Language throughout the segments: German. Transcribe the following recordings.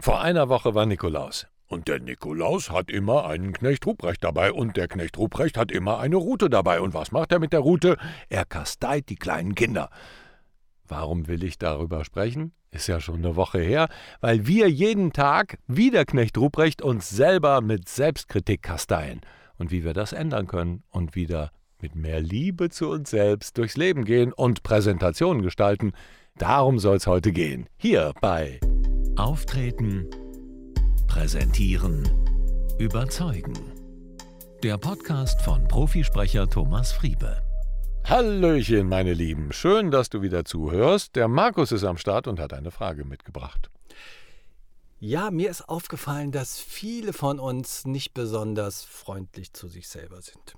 Vor einer Woche war Nikolaus. Und der Nikolaus hat immer einen Knecht Ruprecht dabei und der Knecht Ruprecht hat immer eine Rute dabei. Und was macht er mit der Rute? Er kasteit die kleinen Kinder. Warum will ich darüber sprechen? Ist ja schon eine Woche her, weil wir jeden Tag, wie der Knecht Ruprecht, uns selber mit Selbstkritik kasteien. Und wie wir das ändern können und wieder mit mehr Liebe zu uns selbst durchs Leben gehen und Präsentationen gestalten, darum soll es heute gehen. Hier bei Auftreten, Präsentieren, Überzeugen. Der Podcast von Profisprecher Thomas Friebe. Hallöchen, meine Lieben. Schön, dass du wieder zuhörst. Der Markus ist am Start und hat eine Frage mitgebracht. Ja, mir ist aufgefallen, dass viele von uns nicht besonders freundlich zu sich selber sind.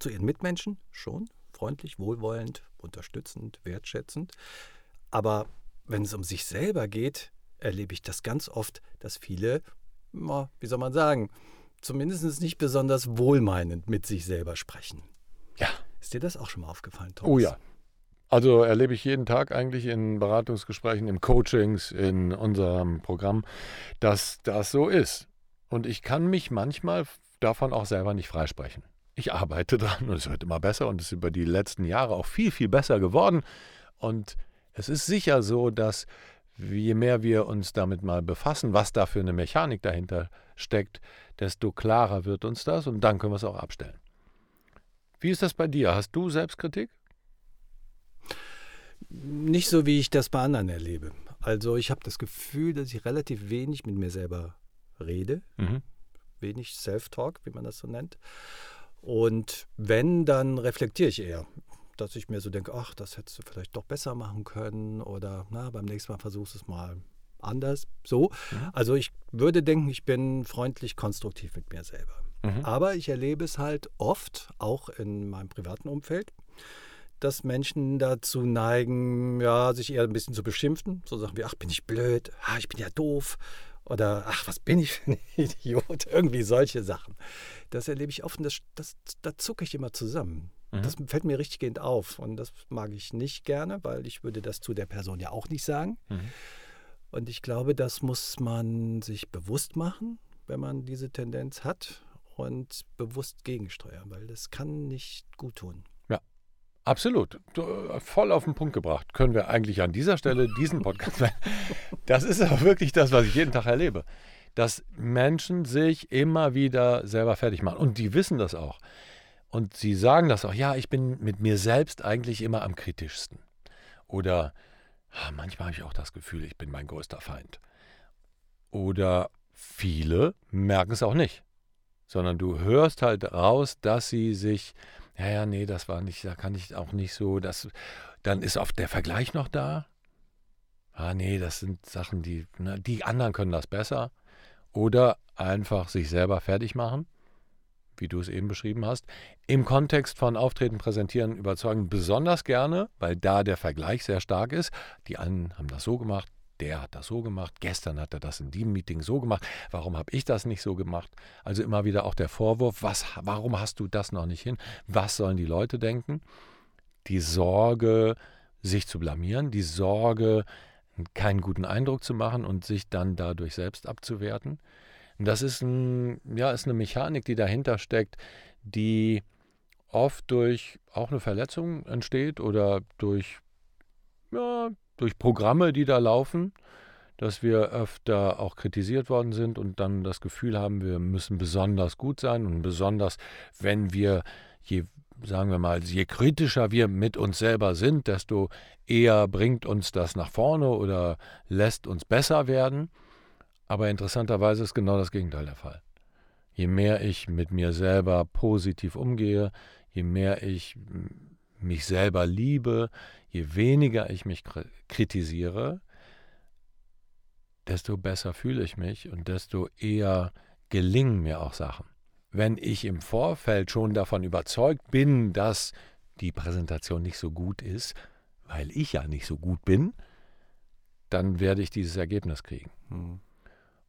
Zu ihren Mitmenschen schon, freundlich, wohlwollend, unterstützend, wertschätzend. Aber wenn es um sich selber geht, erlebe ich das ganz oft, dass viele, wie soll man sagen, zumindest nicht besonders wohlmeinend mit sich selber sprechen. Ja. Ist dir das auch schon mal aufgefallen, Thomas? Oh ja. Also erlebe ich jeden Tag eigentlich in Beratungsgesprächen, in Coachings, in unserem Programm, dass das so ist. Und ich kann mich manchmal davon auch selber nicht freisprechen. Ich arbeite dran und es wird immer besser und es ist über die letzten Jahre auch viel, viel besser geworden. Und es ist sicher so, dass je mehr wir uns damit mal befassen, was da für eine Mechanik dahinter steckt, desto klarer wird uns das und dann können wir es auch abstellen. Wie ist das bei dir? Hast du Selbstkritik? Nicht so, wie ich das bei anderen erlebe. Also ich habe das Gefühl, dass ich relativ wenig mit mir selber rede. Mhm. Wenig Self-Talk, wie man das so nennt. Und wenn, dann reflektiere ich eher dass ich mir so denke, ach, das hättest du vielleicht doch besser machen können oder na, beim nächsten Mal versuchst du es mal anders. So. Mhm. Also ich würde denken, ich bin freundlich konstruktiv mit mir selber. Mhm. Aber ich erlebe es halt oft, auch in meinem privaten Umfeld, dass Menschen dazu neigen, ja, sich eher ein bisschen zu beschimpfen. So Sachen wie, ach, bin ich blöd, ah, ich bin ja doof. Oder, ach, was bin ich für ein Idiot? Irgendwie solche Sachen. Das erlebe ich oft und das, das, da zucke ich immer zusammen. Mhm. Das fällt mir richtig gehend auf und das mag ich nicht gerne, weil ich würde das zu der Person ja auch nicht sagen. Mhm. Und ich glaube, das muss man sich bewusst machen, wenn man diese Tendenz hat und bewusst gegensteuern, weil das kann nicht gut tun. Ja, absolut. Äh, voll auf den Punkt gebracht. Können wir eigentlich an dieser Stelle diesen Podcast. das ist aber wirklich das, was ich jeden Tag erlebe. Dass Menschen sich immer wieder selber fertig machen. Und die wissen das auch. Und sie sagen das auch, ja, ich bin mit mir selbst eigentlich immer am kritischsten. Oder ah, manchmal habe ich auch das Gefühl, ich bin mein größter Feind. Oder viele merken es auch nicht, sondern du hörst halt raus, dass sie sich, ja, ja, nee, das war nicht, da kann ich auch nicht so, das, dann ist oft der Vergleich noch da. Ah, nee, das sind Sachen, die, ne, die anderen können das besser. Oder einfach sich selber fertig machen wie du es eben beschrieben hast, im Kontext von Auftreten, Präsentieren, Überzeugen besonders gerne, weil da der Vergleich sehr stark ist. Die einen haben das so gemacht, der hat das so gemacht, gestern hat er das in diesem Meeting so gemacht, warum habe ich das nicht so gemacht? Also immer wieder auch der Vorwurf, was, warum hast du das noch nicht hin? Was sollen die Leute denken? Die Sorge, sich zu blamieren, die Sorge, keinen guten Eindruck zu machen und sich dann dadurch selbst abzuwerten. Das ist, ein, ja, ist eine Mechanik, die dahinter steckt, die oft durch auch eine Verletzung entsteht oder durch, ja, durch Programme, die da laufen, dass wir öfter auch kritisiert worden sind und dann das Gefühl haben, wir müssen besonders gut sein und besonders, wenn wir, je, sagen wir mal, je kritischer wir mit uns selber sind, desto eher bringt uns das nach vorne oder lässt uns besser werden. Aber interessanterweise ist genau das Gegenteil der Fall. Je mehr ich mit mir selber positiv umgehe, je mehr ich mich selber liebe, je weniger ich mich kritisiere, desto besser fühle ich mich und desto eher gelingen mir auch Sachen. Wenn ich im Vorfeld schon davon überzeugt bin, dass die Präsentation nicht so gut ist, weil ich ja nicht so gut bin, dann werde ich dieses Ergebnis kriegen. Hm.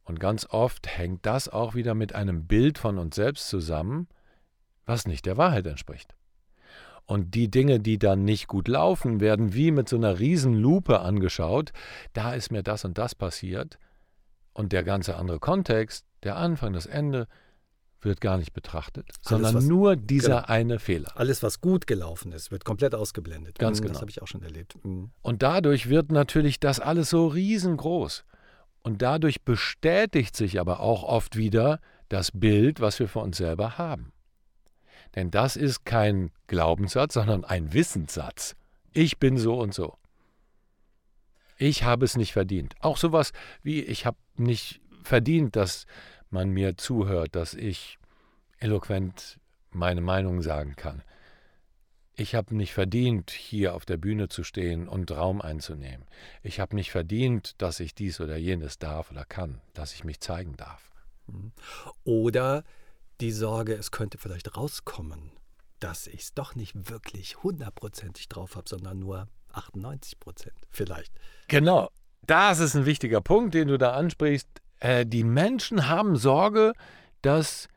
Und ganz oft hängt das auch wieder mit einem Bild von uns selbst zusammen, was nicht der Wahrheit entspricht. Und die Dinge, die dann nicht gut laufen, werden wie mit so einer riesen Lupe angeschaut. Da ist mir das und das passiert. Und der ganze andere Kontext, der Anfang, das Ende, wird gar nicht betrachtet, Alles, sondern was- nur dieser genau. eine Fehler. Alles, was gut gelaufen ist, wird komplett ausgeblendet. Ganz Mhm, genau. Das habe ich auch schon erlebt. Mhm. Und dadurch wird natürlich das alles so riesengroß. Und dadurch bestätigt sich aber auch oft wieder das Bild, was wir von uns selber haben. Denn das ist kein Glaubenssatz, sondern ein Wissenssatz. Ich bin so und so. Ich habe es nicht verdient. Auch sowas wie, ich habe nicht verdient, dass man mir zuhört, dass ich eloquent meine Meinung sagen kann. Ich habe nicht verdient, hier auf der Bühne zu stehen und Raum einzunehmen. Ich habe nicht verdient, dass ich dies oder jenes darf oder kann, dass ich mich zeigen darf. Oder die Sorge, es könnte vielleicht rauskommen, dass ich es doch nicht wirklich hundertprozentig drauf habe, sondern nur 98 Prozent vielleicht. Genau, das ist ein wichtiger Punkt, den du da ansprichst. Äh, die Menschen haben Sorge, dass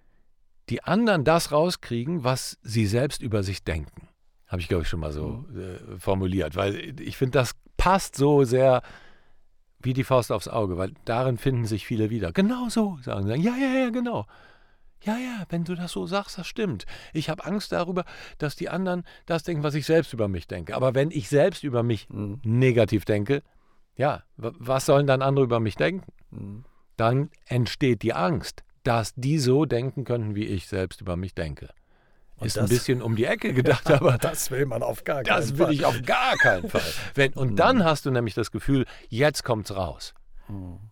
die anderen das rauskriegen, was sie selbst über sich denken. Habe ich, glaube ich, schon mal so äh, formuliert, weil ich finde, das passt so sehr wie die Faust aufs Auge, weil darin finden sich viele wieder. Genau so, sagen sie. Ja, ja, ja, genau. Ja, ja, wenn du das so sagst, das stimmt. Ich habe Angst darüber, dass die anderen das denken, was ich selbst über mich denke. Aber wenn ich selbst über mich Mhm. negativ denke, ja, wa- was sollen dann andere über mich denken? Mhm. Dann entsteht die Angst, dass die so denken könnten, wie ich selbst über mich denke. Und Ist ein das- bisschen um die Ecke gedacht, aber Das will man auf gar das keinen will Fall. ich auf gar keinen Fall. Wenn, und dann hast du nämlich das Gefühl, jetzt kommt's raus.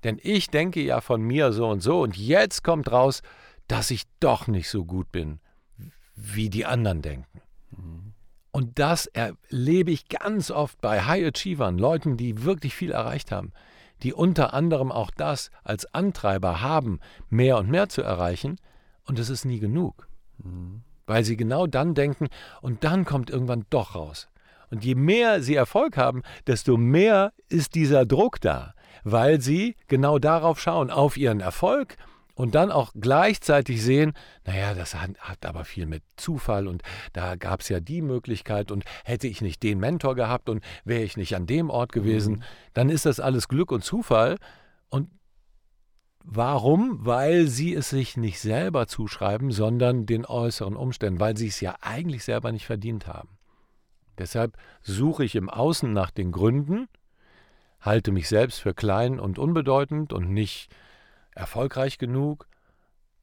Denn ich denke ja von mir so und so und jetzt kommt raus, dass ich doch nicht so gut bin, wie die anderen denken. Und das erlebe ich ganz oft bei High Achievern, Leuten, die wirklich viel erreicht haben, die unter anderem auch das als Antreiber haben, mehr und mehr zu erreichen. Und es ist nie genug. Weil sie genau dann denken, und dann kommt irgendwann doch raus. Und je mehr sie Erfolg haben, desto mehr ist dieser Druck da, weil sie genau darauf schauen, auf ihren Erfolg und dann auch gleichzeitig sehen, naja, das hat, hat aber viel mit Zufall und da gab es ja die Möglichkeit und hätte ich nicht den Mentor gehabt und wäre ich nicht an dem Ort gewesen, dann ist das alles Glück und Zufall. Und Warum? Weil sie es sich nicht selber zuschreiben, sondern den äußeren Umständen, weil sie es ja eigentlich selber nicht verdient haben. Deshalb suche ich im Außen nach den Gründen, halte mich selbst für klein und unbedeutend und nicht erfolgreich genug,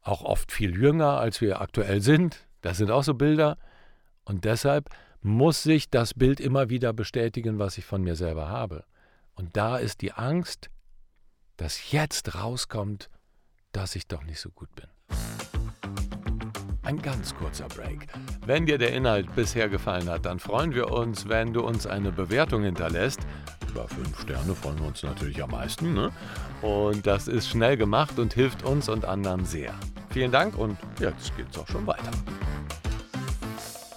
auch oft viel jünger, als wir aktuell sind. Das sind auch so Bilder. Und deshalb muss sich das Bild immer wieder bestätigen, was ich von mir selber habe. Und da ist die Angst, dass jetzt rauskommt, dass ich doch nicht so gut bin. Ein ganz kurzer Break. Wenn dir der Inhalt bisher gefallen hat, dann freuen wir uns, wenn du uns eine Bewertung hinterlässt. Über fünf Sterne freuen wir uns natürlich am meisten. Ne? Und das ist schnell gemacht und hilft uns und anderen sehr. Vielen Dank und jetzt geht's auch schon weiter.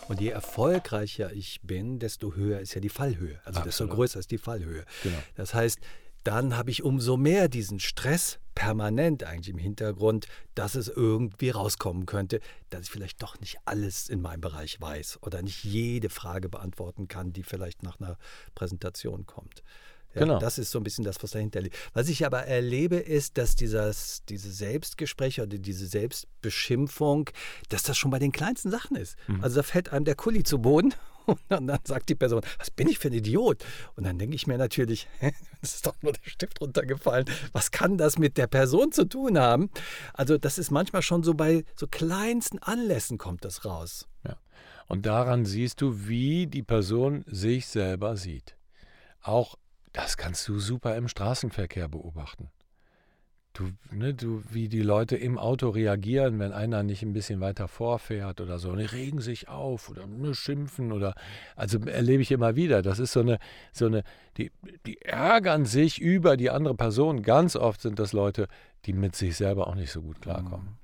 Und je erfolgreicher ich bin, desto höher ist ja die Fallhöhe. Also desto Absolut. größer ist die Fallhöhe. Genau. Das heißt, dann habe ich umso mehr diesen Stress permanent eigentlich im Hintergrund, dass es irgendwie rauskommen könnte, dass ich vielleicht doch nicht alles in meinem Bereich weiß oder nicht jede Frage beantworten kann, die vielleicht nach einer Präsentation kommt. Ja, Genau. Das ist so ein bisschen das, was dahinter liegt. Was ich aber erlebe, ist, dass dieses, diese Selbstgespräche oder diese Selbstbeschimpfung, dass das schon bei den kleinsten Sachen ist. Also da fällt einem der Kuli zu Boden und dann, sagt die Person, was bin ich für ein Idiot? Und dann denke ich mir natürlich, es ist doch nur der Stift runtergefallen. Was kann das mit der Person zu tun haben? Also das ist manchmal schon so bei so kleinsten Anlässen kommt das raus. Ja. Und daran siehst du, wie die Person sich selber sieht. Auch das kannst du super im Straßenverkehr beobachten. Du, ne, du, wie die Leute im Auto reagieren, wenn einer nicht ein bisschen weiter vorfährt oder so. Und die regen sich auf oder ne, schimpfen oder also erlebe ich immer wieder. Das ist so eine, so eine, die, die ärgern sich über die andere Person. Ganz oft sind das Leute, die mit sich selber auch nicht so gut klarkommen.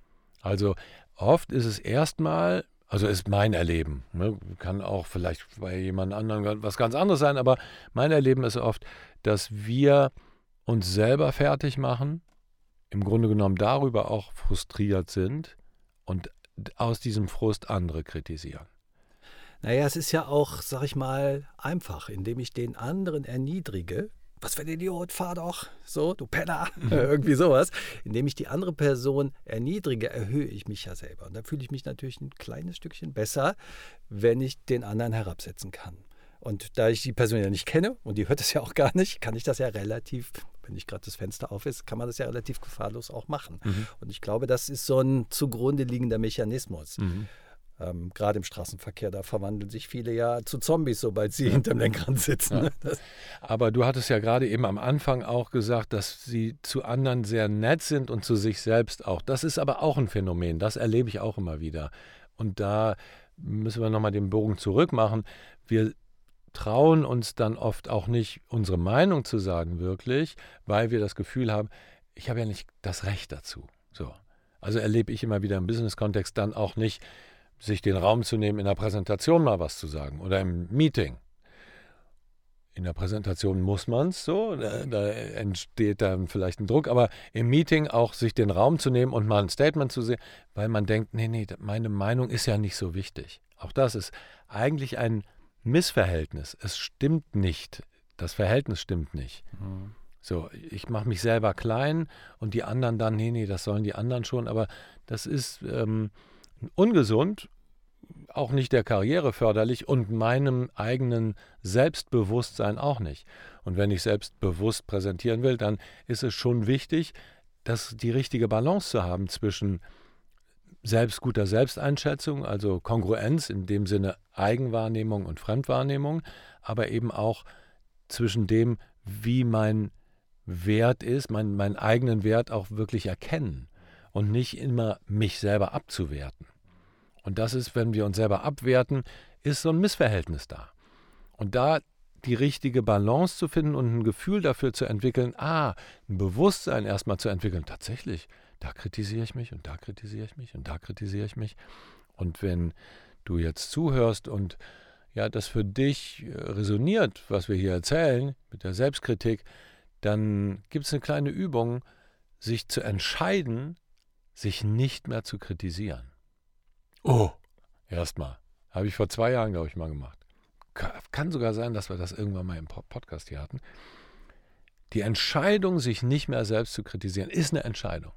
Also oft ist es erstmal, also ist mein Erleben, ne, kann auch vielleicht bei jemand anderem was ganz anderes sein, aber mein Erleben ist oft, dass wir uns selber fertig machen, im Grunde genommen darüber auch frustriert sind und aus diesem Frust andere kritisieren. Naja, es ist ja auch, sag ich mal, einfach, indem ich den anderen erniedrige, was für ein Idiot, fahr doch, so, du Penner, mhm. irgendwie sowas. Indem ich die andere Person erniedrige, erhöhe ich mich ja selber. Und da fühle ich mich natürlich ein kleines Stückchen besser, wenn ich den anderen herabsetzen kann. Und da ich die Person ja nicht kenne und die hört es ja auch gar nicht, kann ich das ja relativ, wenn nicht gerade das Fenster auf ist, kann man das ja relativ gefahrlos auch machen. Mhm. Und ich glaube, das ist so ein zugrunde liegender Mechanismus. Mhm. Ähm, Gerade im Straßenverkehr, da verwandeln sich viele ja zu Zombies, sobald sie hinterm Lenkrad sitzen. Ja. Ne? Aber du hattest ja gerade eben am Anfang auch gesagt, dass sie zu anderen sehr nett sind und zu sich selbst auch. Das ist aber auch ein Phänomen, das erlebe ich auch immer wieder. Und da müssen wir nochmal den Bogen zurück machen. Wir trauen uns dann oft auch nicht, unsere Meinung zu sagen, wirklich, weil wir das Gefühl haben, ich habe ja nicht das Recht dazu. So. Also erlebe ich immer wieder im Business-Kontext dann auch nicht, sich den Raum zu nehmen, in der Präsentation mal was zu sagen oder im Meeting. In der Präsentation muss man es so, da, da, entsteht dann vielleicht ein Druck, aber im Meeting auch sich den Raum zu nehmen und mal ein Statement zu sehen, weil man denkt, nee, nee, meine Meinung ist ja nicht so wichtig. Auch das ist eigentlich ein Missverhältnis. Es stimmt nicht. Das Verhältnis stimmt nicht. Mhm. So, ich mache mich selber klein und die anderen dann, nee, nee, das sollen die anderen schon, aber das ist ähm, ungesund, auch nicht der Karriere förderlich und meinem eigenen Selbstbewusstsein auch nicht. Und wenn ich selbstbewusst präsentieren will, dann ist es schon wichtig, dass die richtige Balance zu haben zwischen selbst guter Selbsteinschätzung, also Kongruenz in dem Sinne Eigenwahrnehmung und Fremdwahrnehmung, aber eben auch zwischen dem, wie mein Wert ist, mein, meinen eigenen Wert auch wirklich erkennen und nicht immer mich selber abzuwerten. Und das ist, wenn wir uns selber abwerten, ist so ein Missverhältnis da. Und da die richtige Balance zu finden und ein Gefühl dafür zu entwickeln, ah, ein Bewusstsein erstmal zu entwickeln, tatsächlich, da kritisiere ich mich und da kritisiere ich mich und da kritisiere ich mich. Und wenn du jetzt zuhörst und ja, das für dich äh, resoniert, was wir hier erzählen, mit der Selbstkritik, dann gibt es eine kleine Übung, sich zu entscheiden, sich nicht mehr zu kritisieren. Oh, erstmal. Habe ich vor zwei Jahren, glaube ich, mal gemacht. Kann sogar sein, dass wir das irgendwann mal im Podcast hier hatten. Die Entscheidung, sich nicht mehr selbst zu kritisieren, ist eine Entscheidung.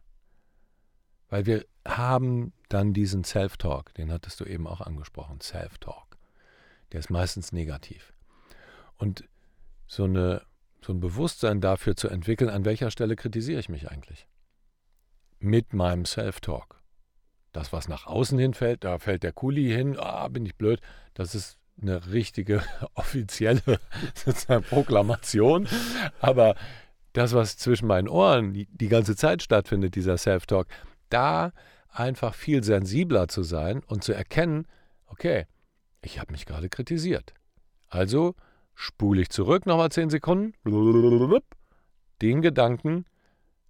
Weil wir haben dann diesen Self-Talk, den hattest du eben auch angesprochen, Self-Talk. Der ist meistens negativ. Und so, eine, so ein Bewusstsein dafür zu entwickeln, an welcher Stelle kritisiere ich mich eigentlich? mit meinem Self-Talk. Das, was nach außen hin fällt, da fällt der Kuli hin, ah, bin ich blöd, das ist eine richtige offizielle Proklamation. Aber das, was zwischen meinen Ohren die, die ganze Zeit stattfindet, dieser Self-Talk, da einfach viel sensibler zu sein und zu erkennen, okay, ich habe mich gerade kritisiert. Also spule ich zurück, nochmal zehn Sekunden, den Gedanken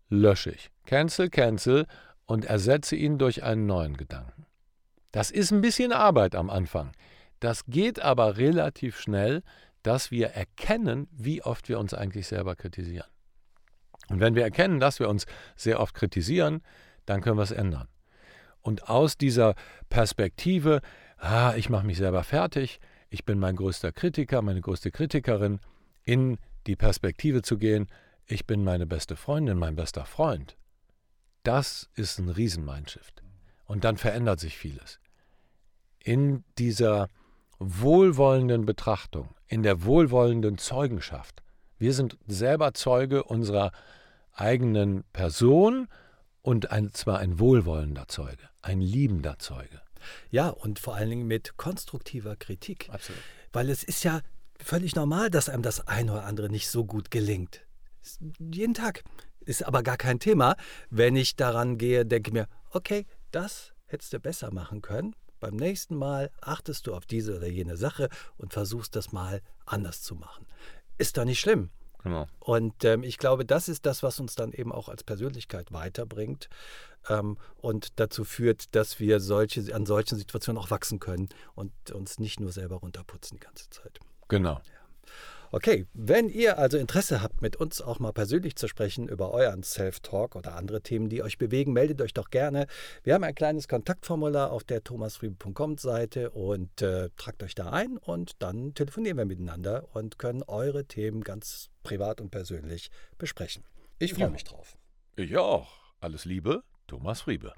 lösche ich. Cancel, cancel und ersetze ihn durch einen neuen Gedanken. Das ist ein bisschen Arbeit am Anfang. Das geht aber relativ schnell, dass wir erkennen, wie oft wir uns eigentlich selber kritisieren. Und wenn wir erkennen, dass wir uns sehr oft kritisieren, dann können wir es ändern. Und aus dieser Perspektive, ah, ich mache mich selber fertig, ich bin mein größter Kritiker, meine größte Kritikerin, in die Perspektive zu gehen, ich bin meine beste Freundin, mein bester Freund. Das ist ein Riesenmindshift. Und dann verändert sich vieles. In dieser wohlwollenden Betrachtung, in der wohlwollenden Zeugenschaft. Wir sind selber Zeuge unserer eigenen Person und ein, zwar ein wohlwollender Zeuge, ein liebender Zeuge. Ja, und vor allen Dingen mit konstruktiver Kritik. Absolut. Weil es ist ja völlig normal, dass einem das eine oder andere nicht so gut gelingt. Jeden Tag. Ist aber gar kein Thema. Wenn ich daran gehe, denke ich mir, okay, das hättest du besser machen können. Beim nächsten Mal achtest du auf diese oder jene Sache und versuchst das mal anders zu machen. Ist doch nicht schlimm. Genau. Und ähm, ich glaube, das ist das, was uns dann eben auch als Persönlichkeit weiterbringt ähm, und dazu führt, dass wir solche, an solchen Situationen auch wachsen können und uns nicht nur selber runterputzen die ganze Zeit. Genau. Ja. Okay, wenn ihr also Interesse habt, mit uns auch mal persönlich zu sprechen über euren Self-Talk oder andere Themen, die euch bewegen, meldet euch doch gerne. Wir haben ein kleines Kontaktformular auf der thomasfriebe.com Seite und äh, tragt euch da ein und dann telefonieren wir miteinander und können eure Themen ganz privat und persönlich besprechen. Ich freue Ja. mich drauf. Ich auch. Alles Liebe, Thomas Friebe.